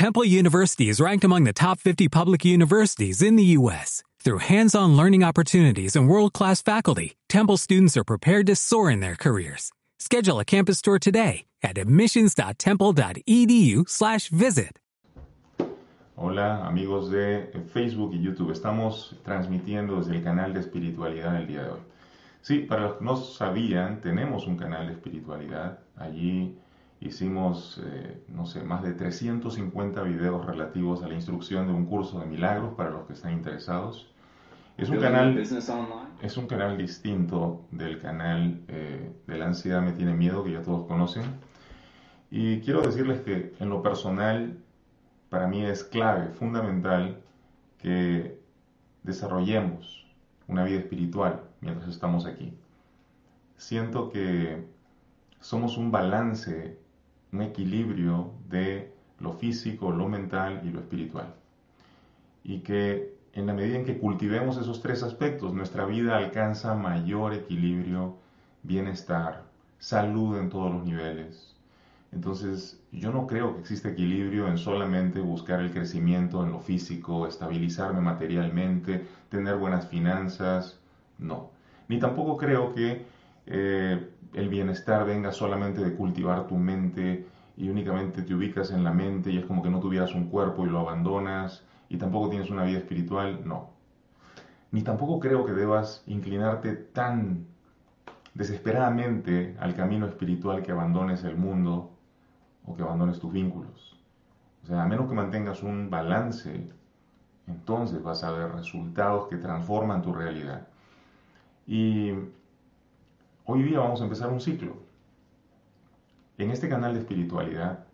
Temple University is ranked among the top 50 public universities in the U.S. Through hands-on learning opportunities and world-class faculty, Temple students are prepared to soar in their careers. Schedule a campus tour today at admissions.temple.edu/visit. Hola amigos de Facebook y YouTube, estamos transmitiendo desde el canal de espiritualidad el día de hoy. Sí, para los que no sabían, tenemos un canal de espiritualidad. Allí hicimos, eh, no sé, más de 350 videos relativos a la instrucción de un curso de milagros para los que están interesados. Es un canal, es un canal distinto del canal eh, de la ansiedad me tiene miedo que ya todos conocen. Y quiero decirles que en lo personal, para mí es clave, fundamental, que desarrollemos una vida espiritual mientras estamos aquí. Siento que somos un balance, un equilibrio de lo físico, lo mental y lo espiritual. Y que en la medida en que cultivemos esos tres aspectos, nuestra vida alcanza mayor equilibrio, bienestar, salud en todos los niveles. Entonces, yo no creo que exista equilibrio en solamente buscar el crecimiento en lo físico, estabilizarme materialmente, tener buenas finanzas, no. Ni tampoco creo que eh, el bienestar venga solamente de cultivar tu mente y únicamente te ubicas en la mente y es como que no tuvieras un cuerpo y lo abandonas y tampoco tienes una vida espiritual, no. Ni tampoco creo que debas inclinarte tan desesperadamente al camino espiritual que abandones el mundo o que abandones tus vínculos. O sea, a menos que mantengas un balance, entonces vas a ver resultados que transforman tu realidad. Y hoy día vamos a empezar un ciclo. En este canal de espiritualidad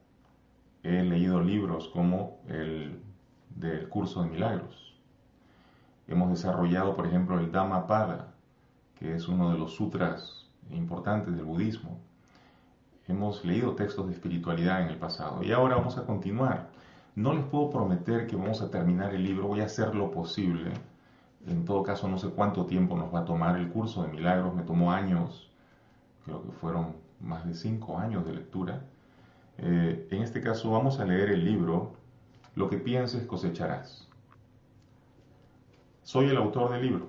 he leído libros como el del curso de milagros. Hemos desarrollado, por ejemplo, el Dhammapada, que es uno de los sutras importantes del budismo. Hemos leído textos de espiritualidad en el pasado y ahora vamos a continuar. No les puedo prometer que vamos a terminar el libro, voy a hacer lo posible. En todo caso, no sé cuánto tiempo nos va a tomar el curso de milagros, me tomó años, creo que fueron más de cinco años de lectura. Eh, en este caso vamos a leer el libro lo que pienses cosecharás. Soy el autor del libro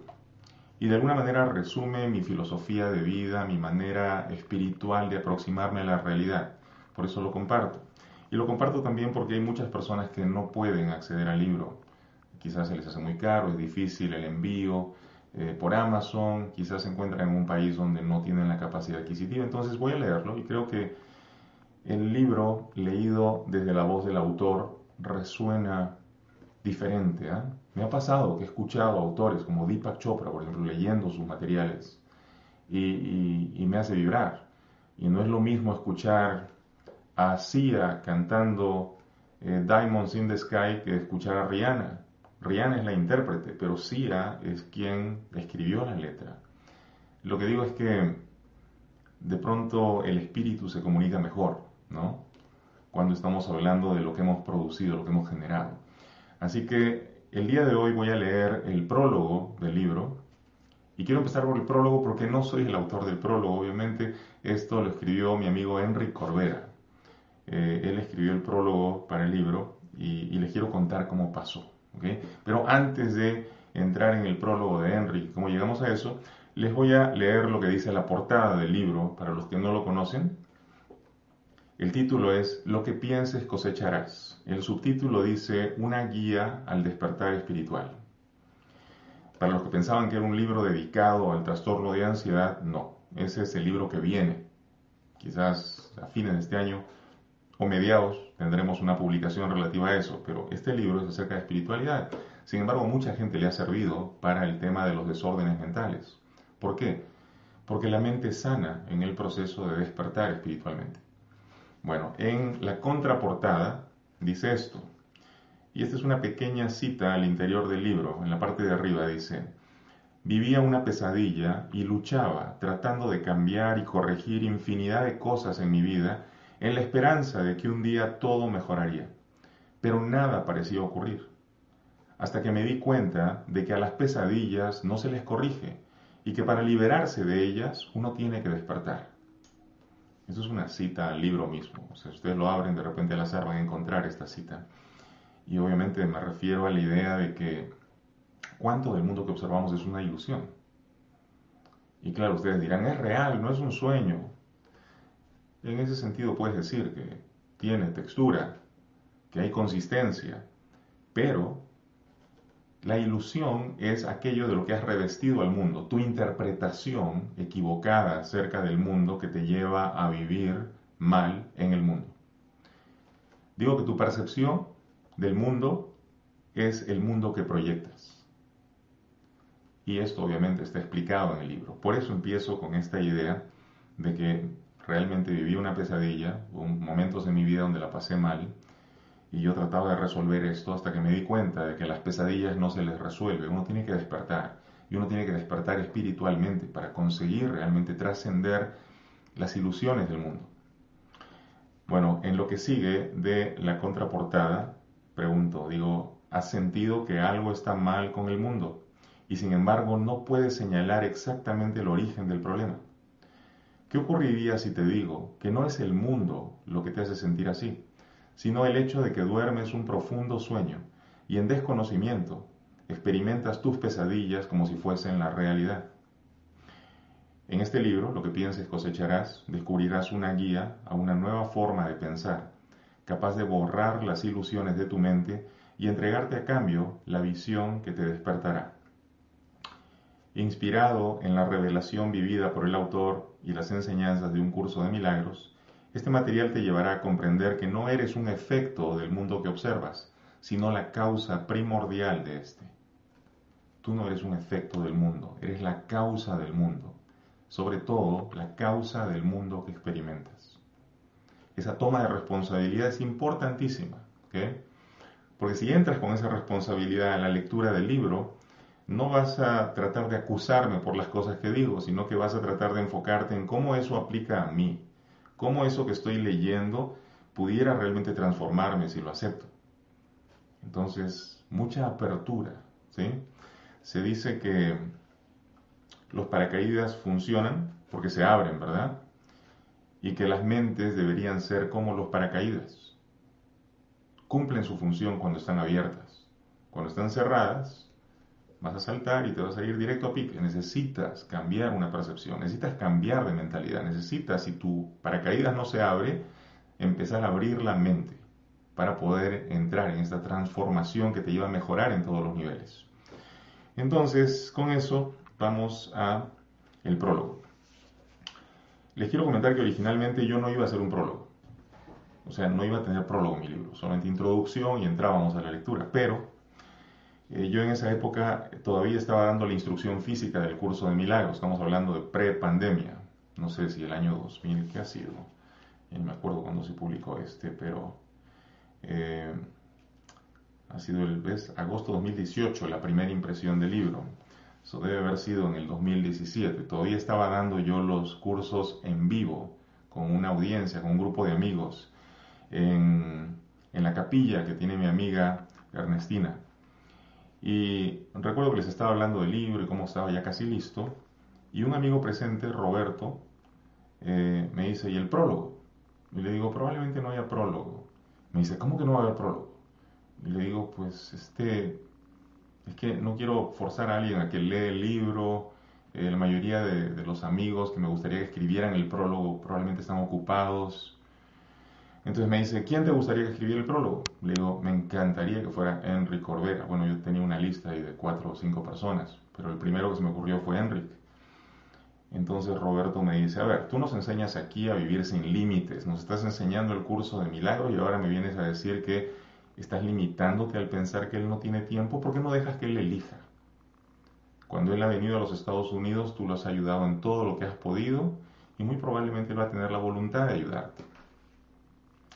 y de alguna manera resume mi filosofía de vida, mi manera espiritual de aproximarme a la realidad. Por eso lo comparto. Y lo comparto también porque hay muchas personas que no pueden acceder al libro. Quizás se les hace muy caro, es difícil el envío eh, por Amazon, quizás se encuentran en un país donde no tienen la capacidad adquisitiva. Entonces voy a leerlo y creo que el libro leído desde la voz del autor resuena diferente. ¿ah? Me ha pasado que he escuchado autores como Deepak Chopra, por ejemplo, leyendo sus materiales y, me hace vibrar. Y no es lo mismo escuchar a Sia cantando eh, Diamonds in the Sky que escuchar a Rihanna. Rihanna es la intérprete, pero Sia es quien escribió la letra. Lo que digo es que de pronto el espíritu se comunica mejor, ¿no? cuando estamos hablando de lo que hemos producido, lo que hemos generado. Así que el día de hoy voy a leer el prólogo del libro. Y quiero empezar por el prólogo porque no soy el autor del prólogo, obviamente. Esto lo escribió mi amigo Henry Corbera. Eh, él escribió el prólogo para el libro y, les quiero contar cómo pasó. Pero antes de entrar en el prólogo de Henry, cómo llegamos a eso, les voy a leer lo que dice la portada del libro para los que no lo conocen. El título es Lo que pienses cosecharás. El subtítulo dice Una guía al despertar espiritual. Para los que pensaban que era un libro dedicado al trastorno de ansiedad, no. Ese es el libro que viene. Quizás a fines de este año o mediados tendremos una publicación relativa a eso, pero este libro es acerca de espiritualidad. Sin embargo, mucha gente le ha servido para el tema de los desórdenes mentales. ¿Por qué? Porque la mente sana en el proceso de despertar espiritualmente. Bueno, en la contraportada dice esto, y esta es una pequeña cita al interior del libro, en la parte de arriba dice, vivía una pesadilla y luchaba tratando de cambiar y corregir infinidad de cosas en mi vida en la esperanza de que un día todo mejoraría, pero nada parecía ocurrir, hasta que me di cuenta de que a las pesadillas no se les corrige y que para liberarse de ellas uno tiene que despertar. Eso es una cita al libro mismo. O sea, si ustedes lo abren de repente al azar van a encontrar esta cita. Y obviamente me refiero a la idea de que cuánto del mundo que observamos es una ilusión. Y claro, ustedes dirán, es real, no es un sueño. En ese sentido puedes decir que tiene textura, que hay consistencia, pero la ilusión es aquello de lo que has revestido al mundo, tu interpretación equivocada acerca del mundo que te lleva a vivir mal en el mundo. Digo que tu percepción del mundo es el mundo que proyectas. Y esto obviamente está explicado en el libro. Por eso empiezo con esta idea de que realmente viví una pesadilla, momentos en mi vida donde la pasé mal, y yo trataba de resolver esto hasta que me di cuenta de que las pesadillas no se les resuelve, uno tiene que despertar, y uno tiene que despertar espiritualmente para conseguir realmente trascender las ilusiones del mundo. Bueno, en lo que sigue de la contraportada, pregunto, digo, ¿has sentido que algo está mal con el mundo? Y sin embargo no puedes señalar exactamente el origen del problema. ¿Qué ocurriría si te digo que no es el mundo lo que te hace sentir así, sino el hecho de que duermes un profundo sueño y en desconocimiento experimentas tus pesadillas como si fuesen la realidad? En este libro, lo que pienses cosecharás, descubrirás una guía a una nueva forma de pensar, capaz de borrar las ilusiones de tu mente y entregarte a cambio la visión que te despertará. Inspirado en la revelación vivida por el autor y las enseñanzas de un curso de milagros, este material te llevará a comprender que no eres un efecto del mundo que observas, sino la causa primordial de este. Tú no eres un efecto del mundo, eres la causa del mundo, sobre todo la causa del mundo que experimentas. Esa toma de responsabilidad es importantísima, porque si entras con esa responsabilidad en la lectura del libro, no vas a tratar de acusarme por las cosas que digo, sino que vas a tratar de enfocarte en cómo eso aplica a mí, cómo eso que estoy leyendo pudiera realmente transformarme si lo acepto. Entonces, mucha apertura, ¿sí? Se dice que los paracaídas funcionan porque se abren, ¿verdad? Y que las mentes deberían ser como los paracaídas. Cumplen su función cuando están abiertas. Cuando están cerradas, vas a saltar y te vas a ir directo a pique. Necesitas cambiar una percepción, necesitas cambiar de mentalidad, necesitas, si tu paracaídas no se abre, empezar a abrir la mente para poder entrar en esta transformación que te lleva a mejorar en todos los niveles. Entonces, con eso vamos a el prólogo. Les quiero comentar que originalmente yo no iba a hacer un prólogo. O sea, no iba a tener prólogo en mi libro, solamente introducción y entrábamos a la lectura. Pero eh, yo en esa época todavía estaba dando la instrucción física del curso de milagros, estamos hablando de pre-pandemia, no sé si el año 2000, ¿qué ha sido? no me acuerdo cuándo se publicó este, pero eh, ha sido el ¿ves? agosto 2018 la primera impresión del libro. Eso debe haber sido en el 2017. Todavía estaba dando yo los cursos en vivo, con una audiencia, con un grupo de amigos, en, en la capilla que tiene mi amiga Ernestina. Y recuerdo que les estaba hablando del libro y cómo estaba ya casi listo. Y un amigo presente, Roberto, eh, me dice, ¿y el prólogo? Y le digo, probablemente no haya prólogo. Me dice, ¿cómo que no va a haber prólogo? Y le digo, pues este, es que no quiero forzar a alguien a que lea el libro. Eh, la mayoría de, de, los amigos que me gustaría que escribieran el prólogo probablemente están ocupados. Entonces me dice, ¿quién te gustaría que escribiera el prólogo? Le digo, me encantaría que fuera Enrique Corbera. Bueno, yo tenía una lista ahí de cuatro o cinco personas, pero el primero que se me ocurrió fue Enrique. Entonces Roberto me dice, a ver, tú nos enseñas aquí a vivir sin límites, nos estás enseñando el curso de milagro y ahora me vienes a decir que estás limitándote al pensar que él no tiene tiempo, ¿por qué no dejas que él elija? Cuando él ha venido a los Estados Unidos, tú lo has ayudado en todo lo que has podido y muy probablemente él va a tener la voluntad de ayudarte.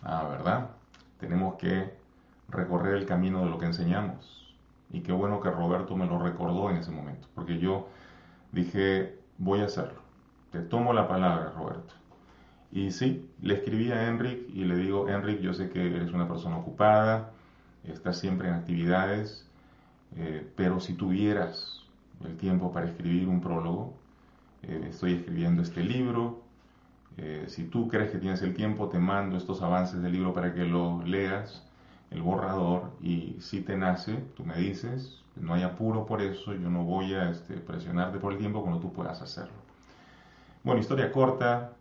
Ah, ¿verdad? Tenemos que recorrer el camino de lo que enseñamos. Y qué bueno que Roberto me lo recordó en ese momento, porque yo dije, voy a hacerlo. Te tomo la palabra, Roberto. Y sí, le escribí a Enric y le digo, Enric, yo sé que eres una persona ocupada, estás siempre en actividades, eh, pero si tuvieras el tiempo para escribir un prólogo, eh, estoy escribiendo este libro, eh, si tú crees que tienes el tiempo, te mando estos avances del libro para que lo leas el borrador y si te nace, tú me dices, no hay apuro por eso, yo no voy a este, presionarte por el tiempo cuando tú puedas hacerlo. Bueno, historia corta,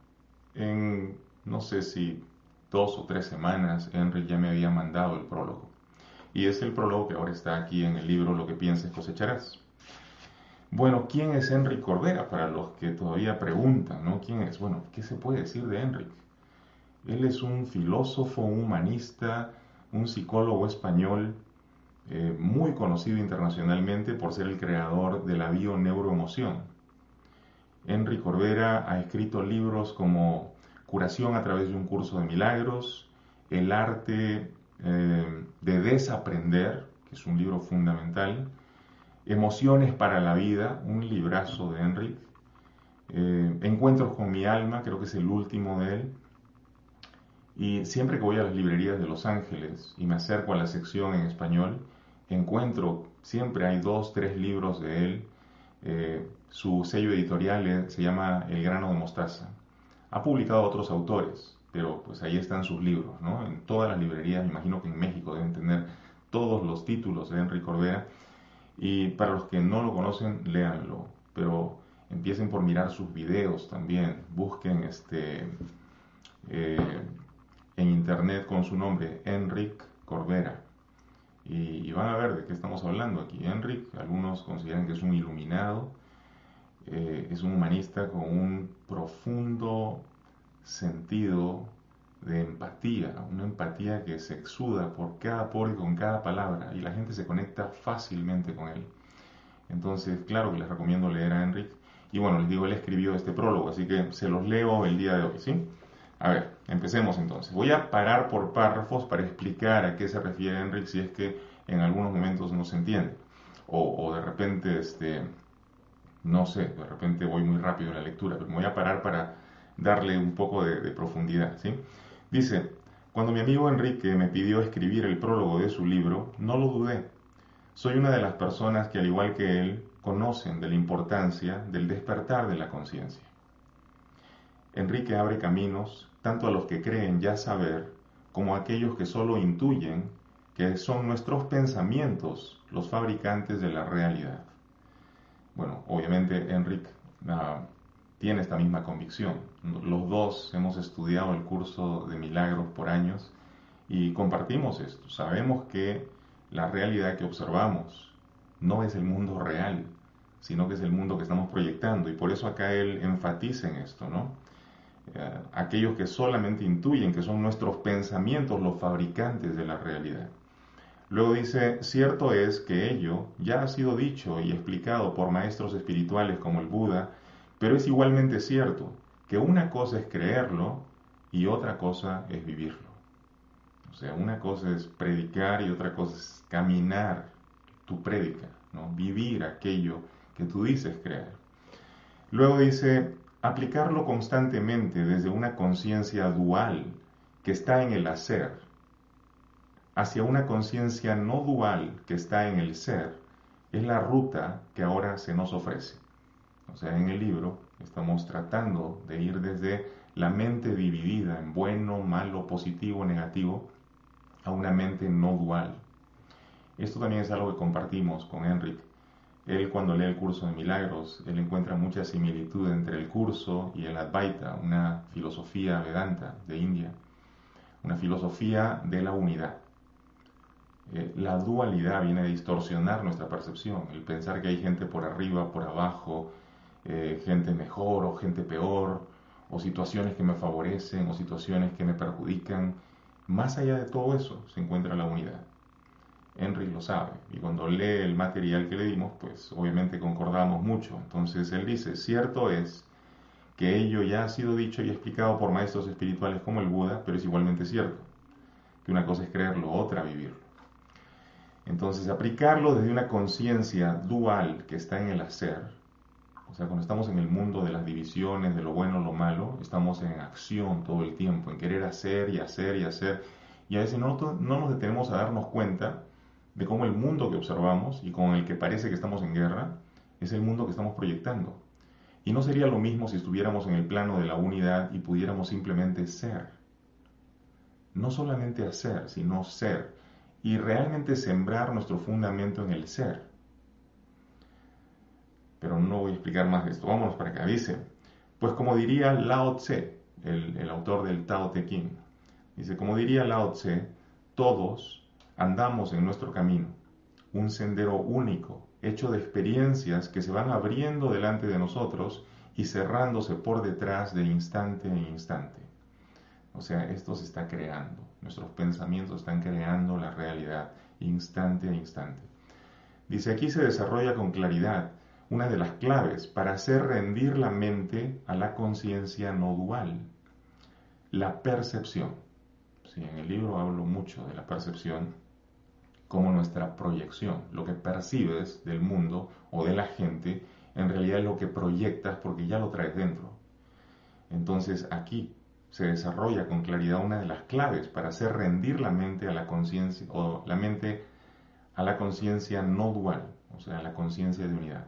en no sé si dos o tres semanas, Henry ya me había mandado el prólogo. Y es el prólogo que ahora está aquí en el libro Lo que pienses cosecharás. Bueno, ¿quién es Henry Corbera? Para los que todavía preguntan, ¿no? ¿Quién es? Bueno, ¿qué se puede decir de Henry? Él es un filósofo, un humanista, un psicólogo español eh, muy conocido internacionalmente por ser el creador de la bioneuroemoción. Henry Corbera ha escrito libros como Curación a través de un curso de milagros, El arte eh, de desaprender, que es un libro fundamental, Emociones para la vida, un librazo de Henry, eh, Encuentros con mi alma, creo que es el último de él, y siempre que voy a las librerías de Los Ángeles y me acerco a la sección en español, encuentro, siempre hay dos, tres libros de él. Eh, su sello editorial se llama El grano de mostaza. Ha publicado otros autores, pero pues ahí están sus libros, ¿no? En todas las librerías, me imagino que en México deben tener todos los títulos de Henry Corbera. Y para los que no lo conocen, léanlo. Pero empiecen por mirar sus videos también. Busquen este... Eh, en internet con su nombre, Enric Corbera. Y, van a ver de qué estamos hablando aquí. Enric, algunos consideran que es un iluminado, eh, es un humanista con un profundo sentido de empatía, una empatía que se exuda por cada por y con cada palabra, y la gente se conecta fácilmente con él. Entonces, claro que les recomiendo leer a Enric. Y bueno, les digo, él escribió este prólogo, así que se los leo el día de hoy, ¿sí? A ver, empecemos entonces. Voy a parar por párrafos para explicar a qué se refiere Enric si es que en algunos momentos no se entiende. O, de repente, este, no sé, de repente voy muy rápido en la lectura, pero me voy a parar para darle un poco de profundidad. ¿sí? Dice, cuando mi amigo Enrique me pidió escribir el prólogo de su libro, no lo dudé. Soy una de las personas que, al igual que él, conocen de la importancia del despertar de la conciencia. Enrique abre caminos tanto a los que creen ya saber como a aquellos que solo intuyen que son nuestros pensamientos los fabricantes de la realidad. Bueno, obviamente Enrique ah, tiene esta misma convicción. Los dos hemos estudiado el curso de milagros por años y compartimos esto. Sabemos que la realidad que observamos no es el mundo real, sino que es el mundo que estamos proyectando. Y por eso acá él enfatiza en esto, ¿no? Eh, aquellos que solamente intuyen que son nuestros pensamientos los fabricantes de la realidad. Luego dice, cierto es que ello ya ha sido dicho y explicado por maestros espirituales como el Buda, pero es igualmente cierto que una cosa es creerlo y otra cosa es vivirlo. O sea, una cosa es predicar y otra cosa es caminar tu prédica, ¿no? vivir aquello que tú dices creer. Luego dice, Aplicarlo constantemente desde una conciencia dual que está en el hacer hacia una conciencia no dual que está en el ser es la ruta que ahora se nos ofrece. O sea, en el libro estamos tratando de ir desde la mente dividida en bueno, malo, positivo, negativo, a una mente no dual. Esto también es algo que compartimos con Enrique él cuando lee el curso de milagros, él encuentra mucha similitud entre el curso y el Advaita, una filosofía vedanta de India, una filosofía de la unidad. Eh, la dualidad viene a distorsionar nuestra percepción, el pensar que hay gente por arriba, por abajo, eh, gente mejor o gente peor, o situaciones que me favorecen o situaciones que me perjudican. Más allá de todo eso se encuentra la unidad. Henry lo sabe. Y cuando lee el material que le dimos, pues obviamente concordamos mucho. Entonces él dice, cierto es que ello ya ha sido dicho y explicado por maestros espirituales como el Buda, pero es igualmente cierto, que una cosa es creerlo, otra vivirlo. Entonces, aplicarlo desde una conciencia dual que está en el hacer, o sea, cuando estamos en el mundo de las divisiones, de lo bueno, lo malo, estamos en acción todo el tiempo, en querer hacer y hacer y hacer, y a veces no, no nos detenemos a darnos cuenta de cómo el mundo que observamos y con el que parece que estamos en guerra es el mundo que estamos proyectando. Y no sería lo mismo si estuviéramos en el plano de la unidad y pudiéramos simplemente ser. No solamente hacer, sino ser. y realmente sembrar nuestro fundamento en el ser. Pero no voy a explicar más de esto. Vámonos para acá. Dice, pues como diría Lao Tse, el, autor del Tao Te Ching, dice, como diría Lao Tse, todos andamos en nuestro camino, un sendero único, hecho de experiencias que se van abriendo delante de nosotros y cerrándose por detrás de instante en instante. O sea, esto se está creando, nuestros pensamientos están creando la realidad instante a instante. Dice, aquí se desarrolla con claridad una de las claves para hacer rendir la mente a la conciencia no dual, la percepción. Sí, en el libro hablo mucho de la percepción como nuestra proyección, lo que percibes del mundo o de la gente, en realidad es lo que proyectas porque ya lo traes dentro. Entonces aquí se desarrolla con claridad una de las claves para hacer rendir la mente a la conciencia o la mente a la conciencia no dual, o sea, a la conciencia de unidad.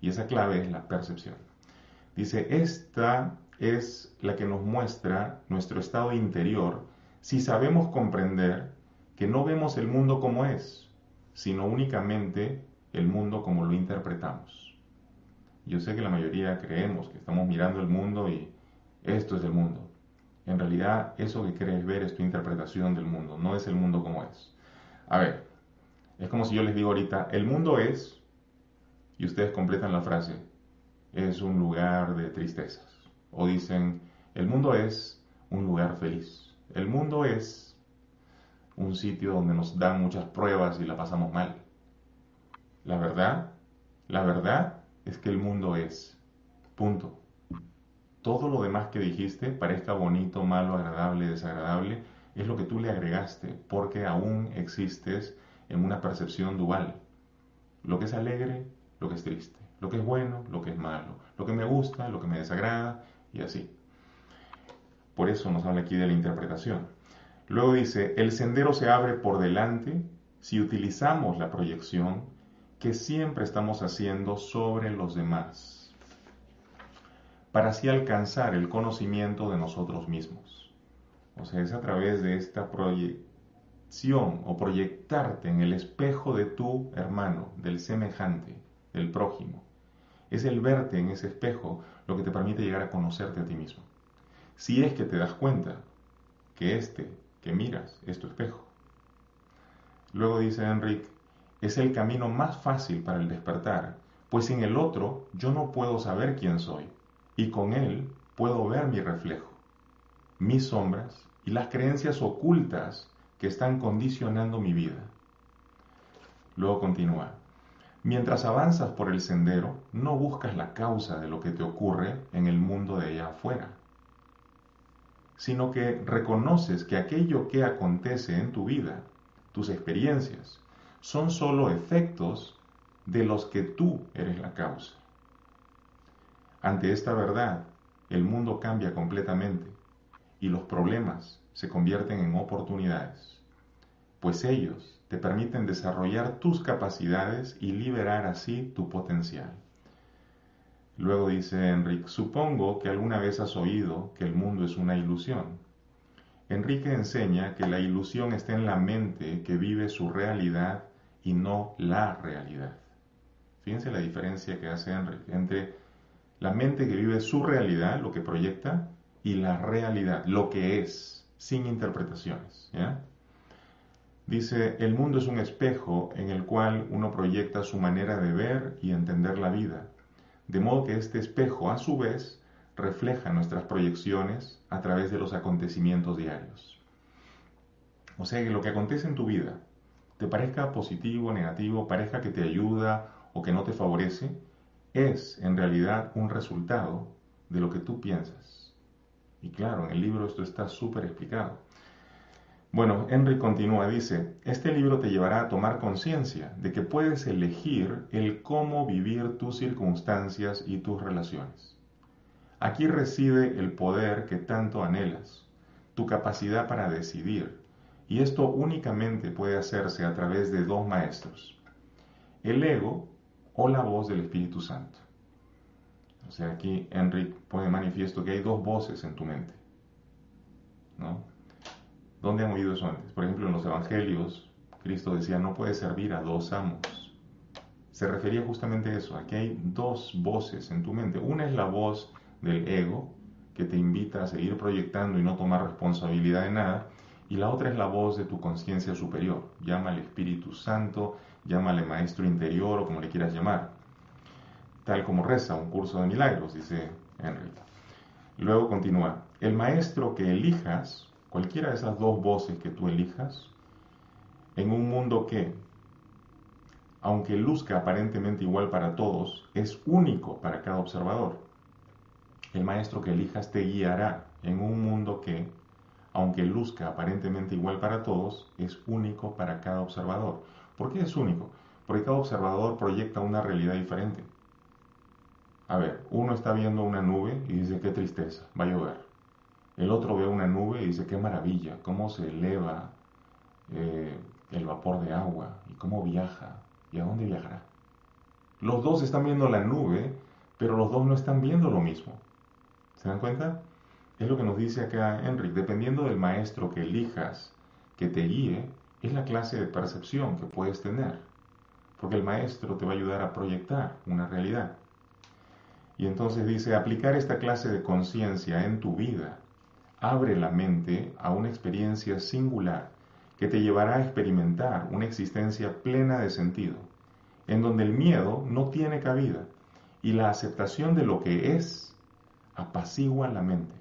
Y esa clave es la percepción. Dice, esta es la que nos muestra nuestro estado interior si sabemos comprender que no vemos el mundo como es, sino únicamente el mundo como lo interpretamos. Yo sé que la mayoría creemos que estamos mirando el mundo y esto es el mundo. En realidad, eso que quieres ver es tu interpretación del mundo, no es el mundo como es. A ver, es como si yo les digo ahorita, el mundo es, y ustedes completan la frase, es un lugar de tristezas. O dicen, el mundo es un lugar feliz. El mundo es un sitio donde nos dan muchas pruebas y la pasamos mal. La verdad, la verdad es que el mundo es. Punto todo lo demás que dijiste, parezca bonito, malo, agradable, desagradable, es lo que tú le agregaste, porque aún existes en una percepción dual. Lo que es alegre, lo que es triste, lo que es bueno, lo que es malo, lo que me gusta, lo que me desagrada, y así. Por eso nos habla aquí de la interpretación. Luego dice, el sendero se abre por delante si utilizamos la proyección que siempre estamos haciendo sobre los demás para así alcanzar el conocimiento de nosotros mismos. O sea, es a través de esta proyección o proyectarte en el espejo de tu hermano, del semejante, del prójimo. Es el verte en ese espejo lo que te permite llegar a conocerte a ti mismo. Si es que te das cuenta que este que miras es tu espejo. Luego dice Enric, es el camino más fácil para el despertar, pues sin el otro yo no puedo saber quién soy y con él puedo ver mi reflejo, mis sombras y las creencias ocultas que están condicionando mi vida. Luego continúa. Mientras avanzas por el sendero, no buscas la causa de lo que te ocurre en el mundo de allá afuera, sino que reconoces que aquello que acontece en tu vida, tus experiencias, son sólo efectos de los que tú eres la causa. Ante esta verdad, el mundo cambia completamente y los problemas se convierten en oportunidades, pues ellos te permiten desarrollar tus capacidades y liberar así tu potencial. Luego dice Enrique, supongo que alguna vez has oído que el mundo es una ilusión. Enrique enseña que la ilusión está en la mente que vive su realidad y no la realidad. Fíjense la diferencia que hace Enrique entre la mente que vive su realidad, lo que proyecta, y la realidad, lo que es, sin interpretaciones. Dice, el mundo es un espejo en el cual uno proyecta su manera de ver y entender la vida, de modo que este espejo, a su vez, refleja nuestras proyecciones a través de los acontecimientos diarios. O sea que lo que acontece en tu vida, te parezca positivo, negativo, parezca que te ayuda o que no te favorece, es en realidad un resultado de lo que tú piensas. Y claro, en el libro esto está súper explicado. Bueno, Henry continúa, dice, este libro te llevará a tomar conciencia de que puedes elegir el cómo vivir tus circunstancias y tus relaciones. Aquí reside el poder que tanto anhelas, tu capacidad para decidir, y esto únicamente puede hacerse a través de dos maestros. El ego o la voz del Espíritu Santo. O sea, aquí Enrique pone manifiesto que hay dos voces en tu mente. ¿no? ¿Dónde han oído eso antes? Por ejemplo, en los evangelios, Cristo decía, no puedes servir a dos amos. Se refería justamente a eso, aquí hay dos voces en tu mente. Una es la voz del ego, que te invita a seguir proyectando y no tomar responsabilidad de nada, y la otra es la voz de tu conciencia superior. Llámale Espíritu Santo, llámale Maestro Interior o como le quieras llamar. Tal como reza un curso de milagros, dice Enrique. Luego continúa, el maestro que elijas, cualquiera de esas dos voces que tú elijas, en un mundo que, aunque luzca aparentemente igual para todos, es único para cada observador. El maestro que elijas te guiará en un mundo que, aunque luzca aparentemente igual para todos, es único para cada observador. ¿Por qué es único? Porque cada observador proyecta una realidad diferente. A ver, uno está viendo una nube y dice, qué tristeza, va a llover. El otro ve una nube y dice, qué maravilla, cómo se eleva eh, el vapor de agua y cómo viaja y a dónde viajará. Los dos están viendo la nube, pero los dos no están viendo lo mismo. ¿Se dan cuenta? Es lo que nos dice acá Enric. Dependiendo del maestro que elijas que te guíe, es la clase de percepción que puedes tener. Porque el maestro te va a ayudar a proyectar una realidad. Y entonces dice, aplicar esta clase de conciencia en tu vida abre la mente a una experiencia singular que te llevará a experimentar una existencia plena de sentido, en donde el miedo no tiene cabida y la aceptación de lo que es apacigua la mente,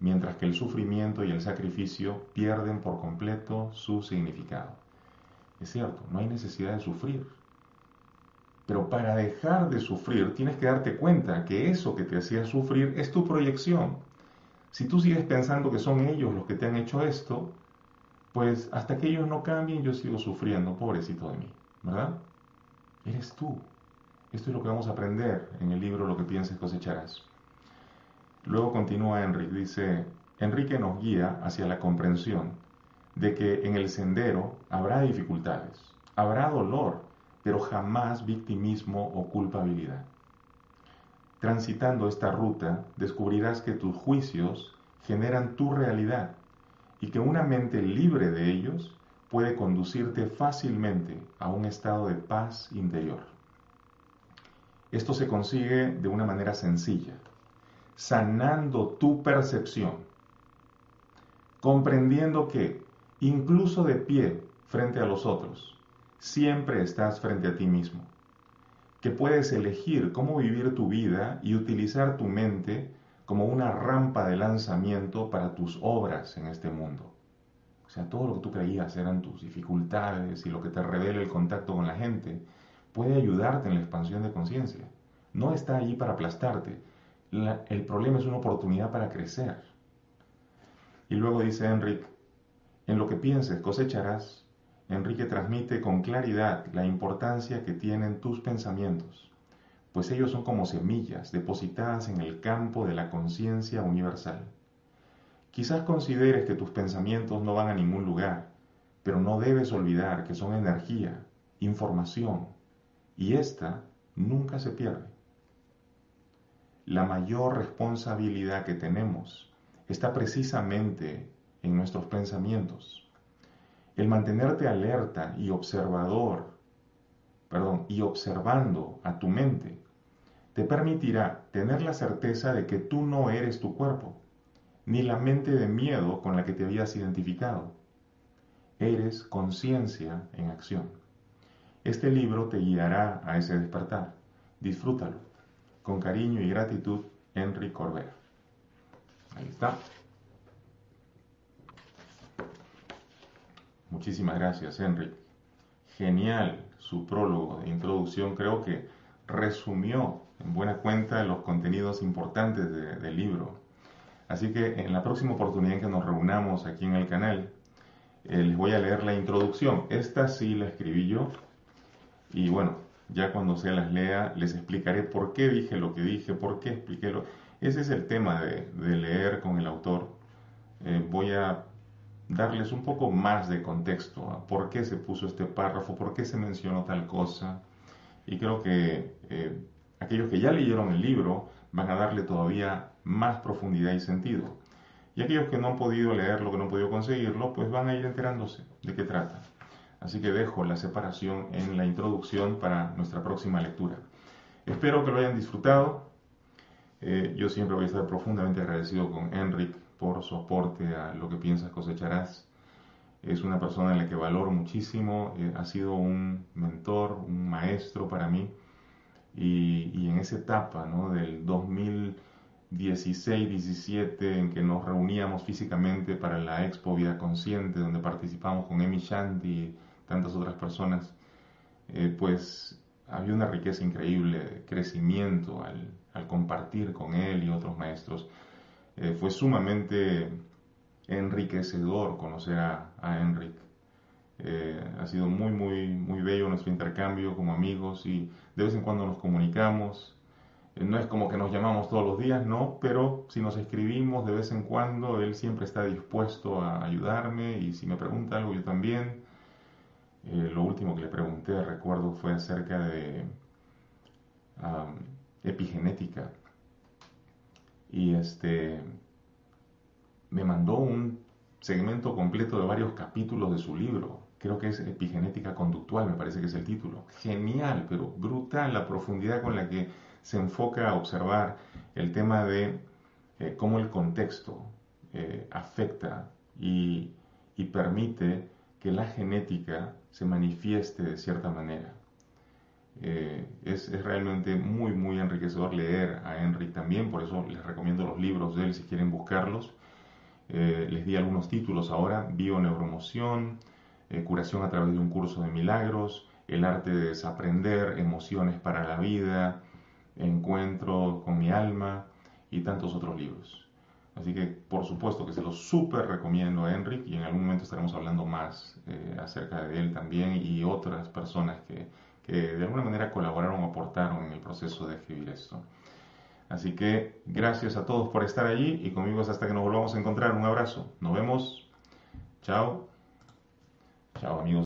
mientras que el sufrimiento y el sacrificio pierden por completo su significado. Es cierto, no hay necesidad de sufrir, pero para dejar de sufrir tienes que darte cuenta que eso que te hacía sufrir es tu proyección. Si tú sigues pensando que son ellos los que te han hecho esto, pues hasta que ellos no cambien yo sigo sufriendo, pobrecito de mí, ¿verdad? Eres tú. Esto es lo que vamos a aprender en el libro Lo que pienses cosecharás. Luego continúa Enrique, dice, Enrique nos guía hacia la comprensión de que en el sendero habrá dificultades, habrá dolor, pero jamás victimismo o culpabilidad. Transitando esta ruta, descubrirás que tus juicios generan tu realidad y que una mente libre de ellos puede conducirte fácilmente a un estado de paz interior. Esto se consigue de una manera sencilla, sanando tu percepción, comprendiendo que, incluso de pie frente a los otros, siempre estás frente a ti mismo, que puedes elegir cómo vivir tu vida y utilizar tu mente como una rampa de lanzamiento para tus obras en este mundo. O sea, todo lo que tú creías eran tus dificultades y lo que te revela el contacto con la gente puede ayudarte en la expansión de conciencia. No está allí para aplastarte. el problema es una oportunidad para crecer. Y luego dice Enric, en lo que pienses cosecharás Enrique transmite con claridad la importancia que tienen tus pensamientos, pues ellos son como semillas depositadas en el campo de la conciencia universal. Quizás consideres que tus pensamientos no van a ningún lugar, pero no debes olvidar que son energía, información, y esta nunca se pierde. La mayor responsabilidad que tenemos está precisamente en nuestros pensamientos el mantenerte alerta y observador, perdón, y observando a tu mente, te permitirá tener la certeza de que tú no eres tu cuerpo, ni la mente de miedo con la que te habías identificado. Eres conciencia en acción. Este libro te guiará a ese despertar. Disfrútalo. Con cariño y gratitud, Henry Corbera. Ahí está. Muchísimas gracias, Henry. Genial su prólogo de introducción. Creo que resumió en buena cuenta los contenidos importantes del libro. Así que en la próxima oportunidad en que nos reunamos aquí en el canal, eh, les voy a leer la introducción. Esta sí la escribí yo. Y bueno, ya cuando se las lea, les explicaré por qué dije lo que dije, por qué expliqué lo. Ese es el tema de, leer con el autor. Eh, voy a darles un poco más de contexto a por qué se puso este párrafo, por qué se mencionó tal cosa. Y creo que eh, aquellos que ya leyeron el libro van a darle todavía más profundidad y sentido. Y aquellos que no han podido leerlo, que no han podido conseguirlo, pues van a ir enterándose de qué trata. Así que dejo la separación en la introducción para nuestra próxima lectura. Espero que lo hayan disfrutado. Eh, yo siempre voy a estar profundamente agradecido con Enric por su aporte a lo que piensas cosecharás. Es una persona en la que valoro muchísimo, eh, ha sido un mentor, un maestro para mí. Y, en esa etapa ¿no? del 2016-17 en que nos reuníamos físicamente para la Expo Vida Consciente, donde participamos con Emi Shanti y tantas otras personas, eh, pues había una riqueza increíble, crecimiento al, compartir con él y otros maestros. Eh, fue sumamente enriquecedor conocer a, a Enric. Eh, ha sido muy, muy, muy bello nuestro intercambio como amigos y de vez en cuando nos comunicamos. Eh, no es como que nos llamamos todos los días, no, pero si nos escribimos de vez en cuando, él siempre está dispuesto a ayudarme y si me pregunta algo yo también. Lo último que le pregunté, recuerdo, fue acerca de epigenética. Y este me mandó un segmento completo de varios capítulos de su libro. Creo que es Epigenética Conductual, me parece que es el título. Genial, pero brutal la profundidad con la que se enfoca a observar el tema de eh, cómo el contexto eh, afecta y, permite que la genética se manifieste de cierta manera. Eh, es, es, realmente muy, muy enriquecedor leer a Henry también, por eso les recomiendo los libros de él si quieren buscarlos. Eh, les di algunos títulos ahora, Bioneuromoción, eh, Curación a través de un curso de milagros, El arte de desaprender, Emociones para la vida, Encuentro con mi alma y tantos otros libros. Así que por supuesto que se los súper recomiendo a Enric y en algún momento estaremos hablando más eh, acerca de él también y otras personas que, que de alguna manera colaboraron o aportaron en el proceso de escribir esto. Así que gracias a todos por estar allí y conmigo hasta que nos volvamos a encontrar. Un abrazo. Nos vemos. Chao. Chao amigos.